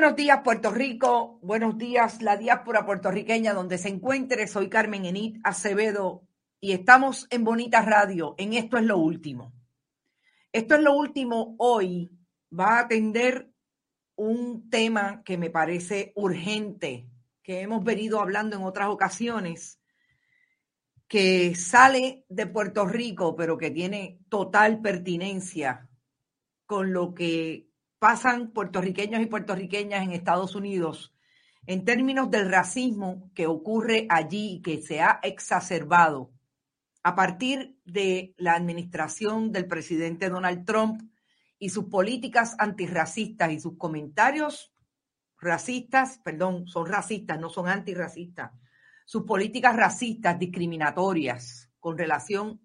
Días, Puerto Rico. Buenos días, la diáspora puertorriqueña donde se encuentre. Soy Carmen Enit Acevedo y estamos en Bonita Radio. En Esto es lo último. Esto es lo último. Hoy va a atender un tema que me parece urgente, que hemos venido hablando en otras ocasiones, que sale de Puerto Rico, pero que tiene total pertinencia con lo que pasan puertorriqueños y puertorriqueñas en Estados Unidos en términos del racismo que ocurre allí y que se ha exacerbado a partir de la administración del presidente Donald Trump y sus políticas antirracistas y sus comentarios racistas, perdón, son racistas, no son antirracistas, sus políticas racistas discriminatorias con relación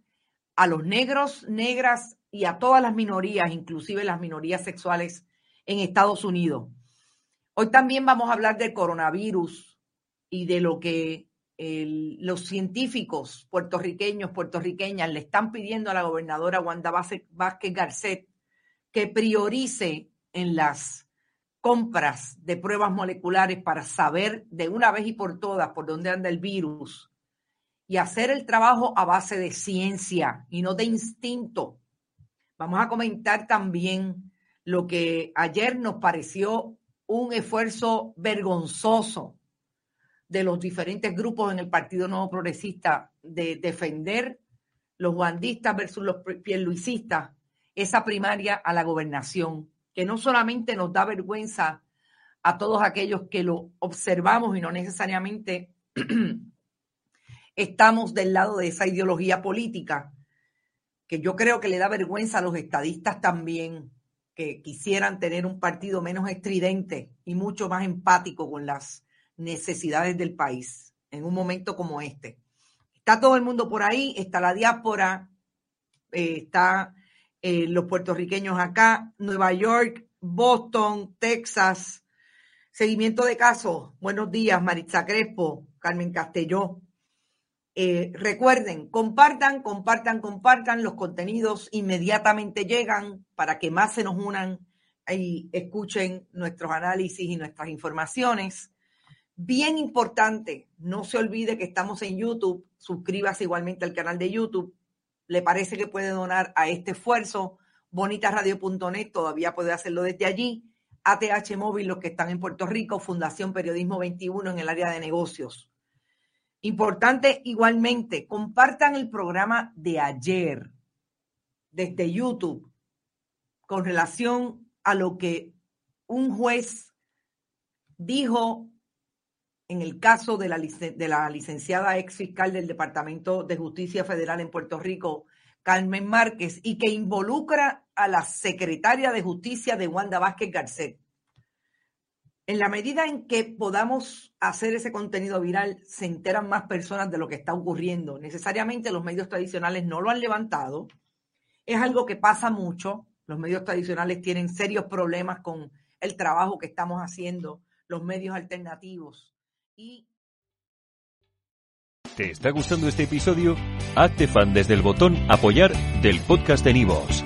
a los negros, negras y a todas las minorías, inclusive las minorías sexuales en Estados Unidos. Hoy también vamos a hablar del coronavirus y de lo que los científicos puertorriqueños, puertorriqueñas le están pidiendo a la gobernadora Wanda Vázquez Garcet que priorice en las compras de pruebas moleculares para saber de una vez y por todas por dónde anda el virus y hacer el trabajo a base de ciencia y no de instinto Vamos a comentar también lo que ayer nos pareció un esfuerzo vergonzoso de los diferentes grupos en el Partido Nuevo Progresista de defender los guandistas versus los pierluisistas, esa primaria a la gobernación, que no solamente nos da vergüenza a todos aquellos que lo observamos y no necesariamente estamos del lado de esa ideología política, que yo creo que le da vergüenza a los estadistas también, que quisieran tener un partido menos estridente y mucho más empático con las necesidades del país en un momento como este. Está todo el mundo por ahí, está la diáspora, eh, está eh, los puertorriqueños acá, Nueva York, Boston, Texas. Seguimiento de casos. Buenos días, Maritza Crespo, Carmen Castelló. Eh, recuerden, compartan, compartan, compartan los contenidos, inmediatamente llegan para que más se nos unan y escuchen nuestros análisis y nuestras informaciones. Bien importante, no se olvide que estamos en YouTube, suscríbase igualmente al canal de YouTube. Le parece que puede donar a este esfuerzo. Bonitasradio.net todavía puede hacerlo desde allí. ATH Móvil, los que están en Puerto Rico, Fundación Periodismo 21 en el área de negocios. Importante igualmente, compartan el programa de ayer desde YouTube con relación a lo que un juez dijo en el caso de la, licenciada ex fiscal del Departamento de Justicia Federal en Puerto Rico, Carmen Márquez, y que involucra a la secretaria de Justicia de Wanda Vázquez Garcet en la medida en que podamos hacer ese contenido viral, se enteran más personas de lo que está ocurriendo. Necesariamente los medios tradicionales no lo han levantado. Es algo que pasa mucho. Los medios tradicionales tienen serios problemas con el trabajo que estamos haciendo, los medios alternativos. Y... ¿Te está gustando este episodio? Hazte fan desde el botón apoyar del podcast de Nivos.